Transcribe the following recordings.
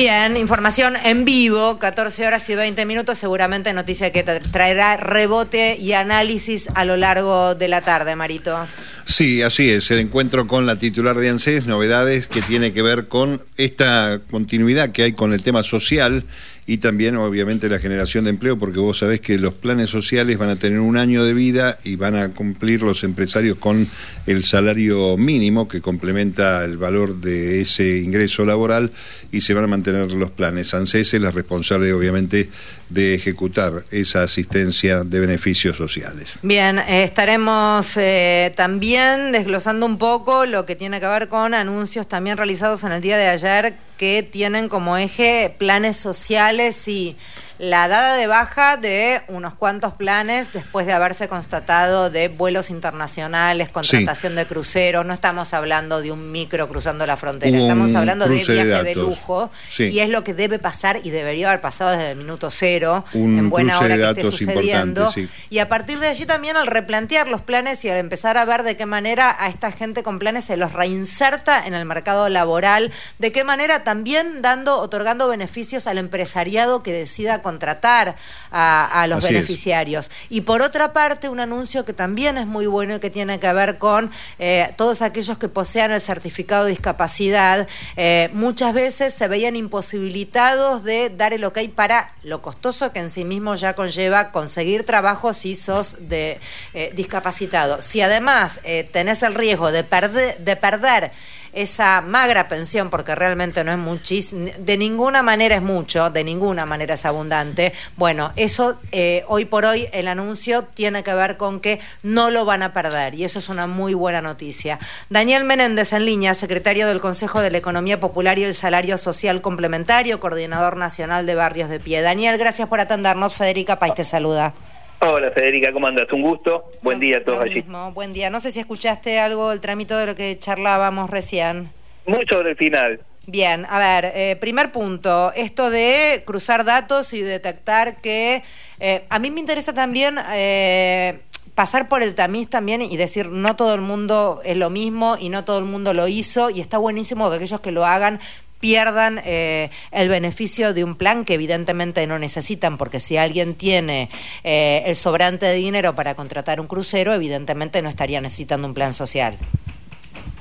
Bien, información en vivo, 14 horas y 20 minutos, seguramente noticia que traerá rebote y análisis a lo largo de la tarde, Marito. Sí, así es, el encuentro con la titular de ANSES, novedades que tiene que ver con esta continuidad que hay con el tema social y también obviamente la generación de empleo, porque vos sabés que los planes sociales van a tener un año de vida y van a cumplir los empresarios con el salario mínimo que complementa el valor de ese ingreso laboral y se van a mantener los planes. ANSES es la responsable obviamente de ejecutar esa asistencia de beneficios sociales. Bien, estaremos eh, también desglosando un poco lo que tiene que ver con anuncios también realizados en el día de ayer que tienen como eje planes sociales y la dada de baja de unos cuantos planes después de haberse constatado de vuelos internacionales, contratación de cruceros. No estamos hablando de un micro cruzando la frontera, estamos hablando de viaje de, lujo. Y es lo que debe pasar y debería haber pasado desde el minuto cero, en buena hora que esté sucediendo. Y a partir de allí también al replantear los planes y al empezar a ver de qué manera a esta gente con planes se los reinserta en el mercado laboral, de qué manera también dando, otorgando beneficios al empresariado que decida contratar a, los beneficiarios. Y por otra parte, un anuncio que también es muy bueno y que tiene que ver con eh, todos aquellos que posean el certificado de discapacidad, eh, muchas veces se veían imposibilitados de dar el ok para lo costoso que en sí mismo ya conlleva conseguir trabajo si sos de eh, discapacitado. Si además tenés el riesgo de perder, de perder esa magra pensión, porque realmente no es muchísimo, de ninguna manera es mucho, de ninguna manera es abundante. Bueno, eso eh, hoy por hoy el anuncio tiene que ver con que no lo van a perder y eso es una muy buena noticia. Daniel Menéndez en línea, secretario del Consejo de la Economía Popular y el Salario Social Complementario, coordinador nacional de Barrios de Pie. Daniel, gracias por atendernos. Federica País te saluda. Hola Federica, ¿cómo andas? Un gusto. Buen día a todos allí. Buen día. No sé si escuchaste algo del trámite de lo que charlábamos recién. Muy sobre el final. Bien, a ver, eh, primer punto, esto de cruzar datos y detectar que... Eh, a mí me interesa también... Eh, pasar por el tamiz también y decir no todo el mundo es lo mismo y no todo el mundo lo hizo y está buenísimo que aquellos que lo hagan pierdan eh, el beneficio de un plan que evidentemente no necesitan, porque si alguien tiene eh, el sobrante de dinero para contratar un crucero, evidentemente no estaría necesitando un plan social.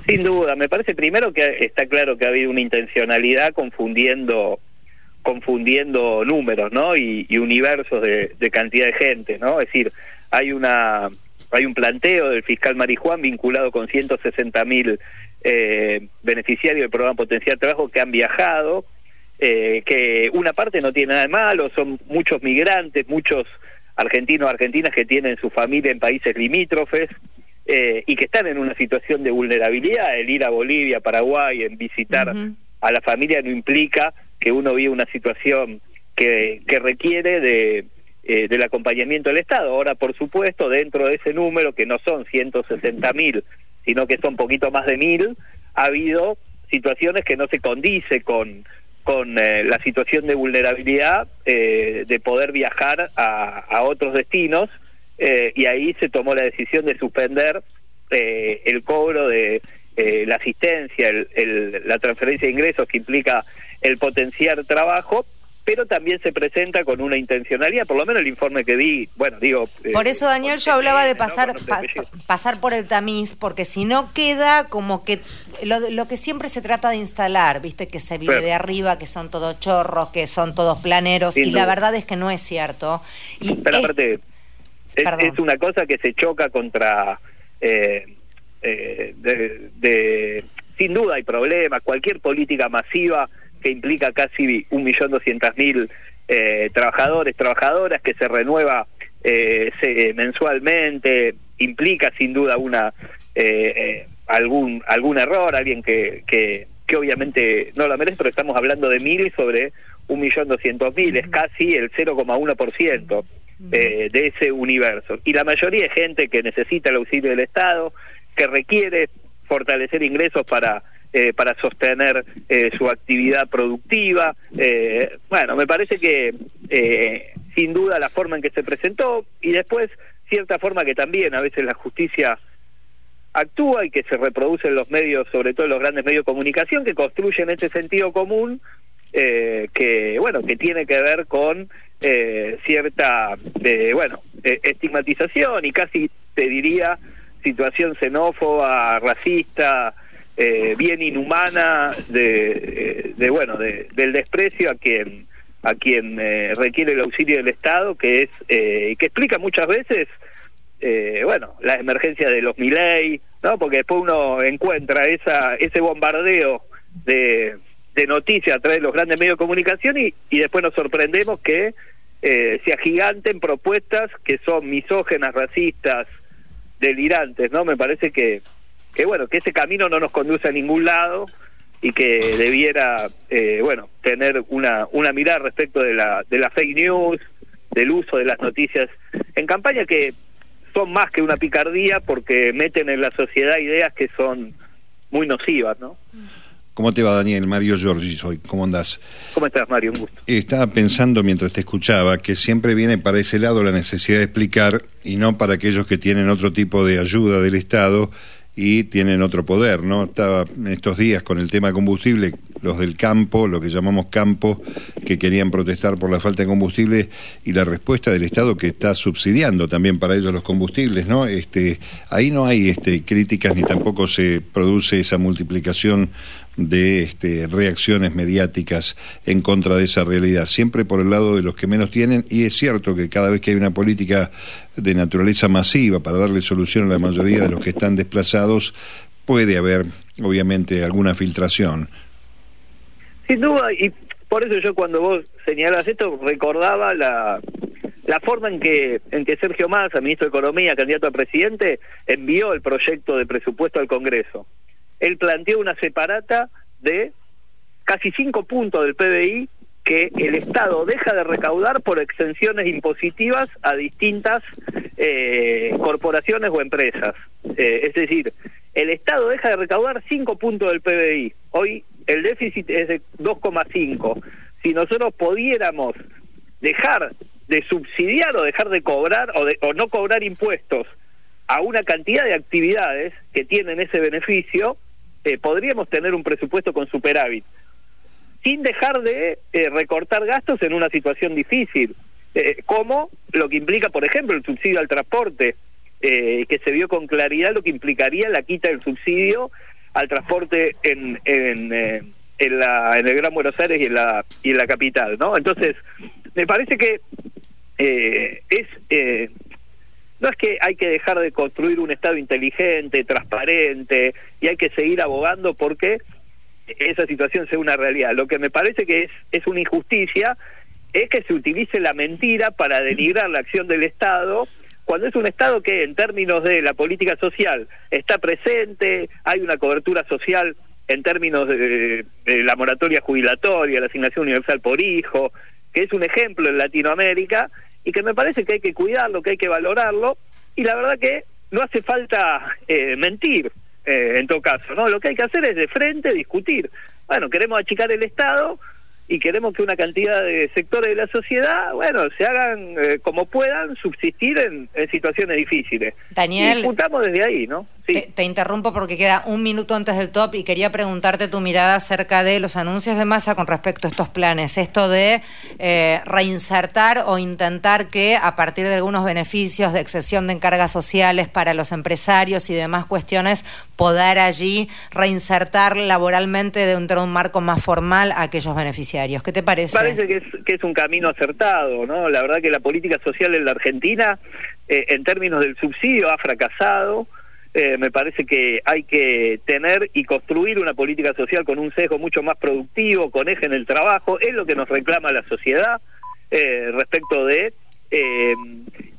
Sin duda, me parece primero que está claro que ha habido una intencionalidad confundiendo confundiendo números, ¿no? Y, universos de, de, cantidad de gente, ¿no? Es decir, hay una hay un planteo del fiscal Marijuán vinculado con 160 mil eh, beneficiarios del programa Potencial Trabajo que han viajado, eh, que una parte no tiene nada de malo, son muchos migrantes, muchos argentinos, argentinas que tienen su familia en países limítrofes eh, y que están en una situación de vulnerabilidad. El ir a Bolivia, Paraguay, en visitar a la familia no implica que uno vive una situación que, que requiere de eh, del acompañamiento del Estado. Ahora, por supuesto, dentro de ese número, que no son 160 mil, sino que son poquito más de mil, ha habido situaciones que no se condice con, con eh, la situación de vulnerabilidad eh, de poder viajar a, a otros destinos y ahí se tomó la decisión de suspender el cobro de la asistencia, el, la transferencia de ingresos que implica el potenciar trabajo pero también se presenta con una intencionalidad, por lo menos el informe que vi, bueno, digo... Eh, por eso, Daniel, yo hablaba de pasar, pasar por el tamiz, porque si no queda como que lo, que siempre se trata de instalar, viste, que se vive de arriba, que son todos chorros, que son todos planeros, y la verdad es que no es cierto. Y pero aparte, es, una cosa que se choca contra... Eh, eh, de, sin duda hay problemas, cualquier política masiva que implica casi un millón doscientas mil eh, trabajadores, trabajadoras, que se renueva eh, mensualmente, implica sin duda una eh, algún algún error, alguien que, que, que obviamente no lo merece, pero estamos hablando de mil sobre un millón doscientos mil, es casi el 0,1% eh, de ese universo. Y la mayoría es gente que necesita el auxilio del Estado, que requiere fortalecer ingresos para eh, para sostener eh, su actividad productiva. Eh, bueno, me parece que sin duda la forma en que se presentó y después cierta forma que también a veces la justicia actúa y que se reproduce en los medios, sobre todo en los grandes medios de comunicación, que construyen este sentido común eh, que bueno que tiene que ver con eh, cierta eh, bueno estigmatización y casi te diría situación xenófoba racista bien inhumana de, de bueno del desprecio a quien a quien requiere el auxilio del Estado que es que explica muchas veces bueno la emergencia de los Miley no porque después uno encuentra esa ese bombardeo de de noticias a través de los grandes medios de comunicación y, y después nos sorprendemos que eh, se agiganten propuestas que son misógenas, racistas, delirantes, ¿no? Me parece que, que bueno, que ese camino no nos conduce a ningún lado y que debiera, eh, bueno, tener una, una mirada respecto de la, de la fake news, del uso de las noticias en campaña que son más que una picardía porque meten en la sociedad ideas que son muy nocivas, ¿no? ¿Cómo te va, Daniel? Mario Giorgi soy. ¿Cómo andás? ¿Cómo estás, Mario? Un gusto. Estaba pensando mientras te escuchaba que siempre viene para ese lado la necesidad de explicar y no para aquellos que tienen otro tipo de ayuda del Estado y tienen otro poder, ¿no? Estaba en estos días con el tema combustible, los del campo, lo que llamamos campo, que querían protestar por la falta de combustible y la respuesta del Estado que está subsidiando también para ellos los combustibles, ¿no? Este, ahí no hay este, críticas ni tampoco se produce esa multiplicación de este, reacciones mediáticas en contra de esa realidad, siempre por el lado de los que menos tienen, y es cierto que cada vez que hay una política de naturaleza masiva para darle solución a la mayoría de los que están desplazados, puede haber, obviamente, alguna filtración. Sin duda, y por eso yo cuando vos señalas esto, recordaba la, la forma en que, en que Sergio Massa, ministro de Economía, candidato a presidente, envió el proyecto de presupuesto al Congreso él planteó una separata de casi cinco puntos del PBI que el Estado deja de recaudar por exenciones impositivas a distintas eh, corporaciones o empresas. Eh, es decir, el Estado deja de recaudar cinco puntos del PBI. Hoy el déficit es de 2,5. Si nosotros pudiéramos dejar de subsidiar o dejar de cobrar o, de, o no cobrar impuestos a una cantidad de actividades que tienen ese beneficio, eh, podríamos tener un presupuesto con superávit, sin dejar de eh, recortar gastos en una situación difícil, eh, como lo que implica, por ejemplo, el subsidio al transporte, que se vio con claridad lo que implicaría la quita del subsidio al transporte en, en, en, la, en el Gran Buenos Aires y en la, y en la capital, ¿no? Entonces, me parece que es no es que hay que dejar de construir un Estado inteligente, transparente, y hay que seguir abogando porque esa situación sea una realidad. Lo que me parece que es, es una injusticia es que se utilice la mentira para denigrar la acción del Estado cuando es un Estado que en términos de la política social está presente, hay una cobertura social en términos de, de la moratoria jubilatoria, la asignación universal por hijo, que es un ejemplo en Latinoamérica, y que me parece que hay que cuidarlo, que hay que valorarlo, y la verdad que no hace falta eh, mentir eh, en todo caso, ¿no? Lo que hay que hacer es de frente discutir. Bueno, queremos achicar el Estado, y queremos que una cantidad de sectores de la sociedad, bueno, se hagan eh, como puedan subsistir en, situaciones difíciles. Daniel. Y desde ahí, ¿no? Te, interrumpo porque queda un minuto antes del top y quería preguntarte tu mirada acerca de los anuncios de masa con respecto a estos planes. Esto de eh, reinsertar o intentar que a partir de algunos beneficios de excesión de encargas sociales para los empresarios y demás cuestiones, poder allí reinsertar laboralmente dentro de un marco más formal a aquellos beneficiarios. ¿Qué te parece? Parece que es, que es un camino acertado, ¿no? La verdad que la política social en la Argentina, eh, en términos del subsidio, ha fracasado. Eh, me parece que hay que tener y construir una política social con un sesgo mucho más productivo, con eje en el trabajo, es lo que nos reclama la sociedad eh, respecto de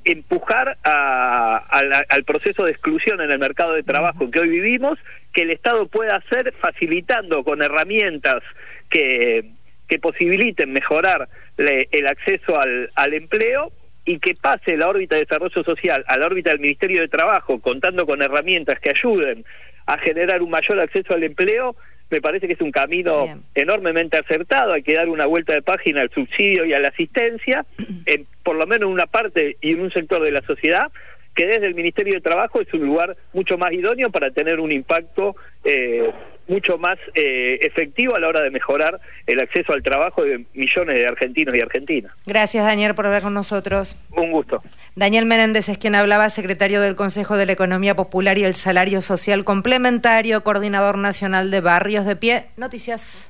empujar al proceso de exclusión en el mercado de trabajo que hoy vivimos, que el Estado pueda hacer facilitando con herramientas que que posibiliten mejorar el acceso al, al empleo y que pase la órbita de desarrollo social a la órbita del Ministerio de Trabajo, contando con herramientas que ayuden a generar un mayor acceso al empleo, me parece que es un camino enormemente acertado. Hay que dar una vuelta de página al subsidio y a la asistencia, en, por lo menos en una parte y en un sector de la sociedad, que desde el Ministerio de Trabajo es un lugar mucho más idóneo para tener un impacto eh, mucho más eh, efectivo a la hora de mejorar el acceso al trabajo de millones de argentinos y argentinas. Gracias, Daniel, por hablar con nosotros. Un gusto. Daniel Menéndez es quien hablaba, secretario del Consejo de la Economía Popular y el Salario Social Complementario, coordinador nacional de Barrios de Pie. Noticias.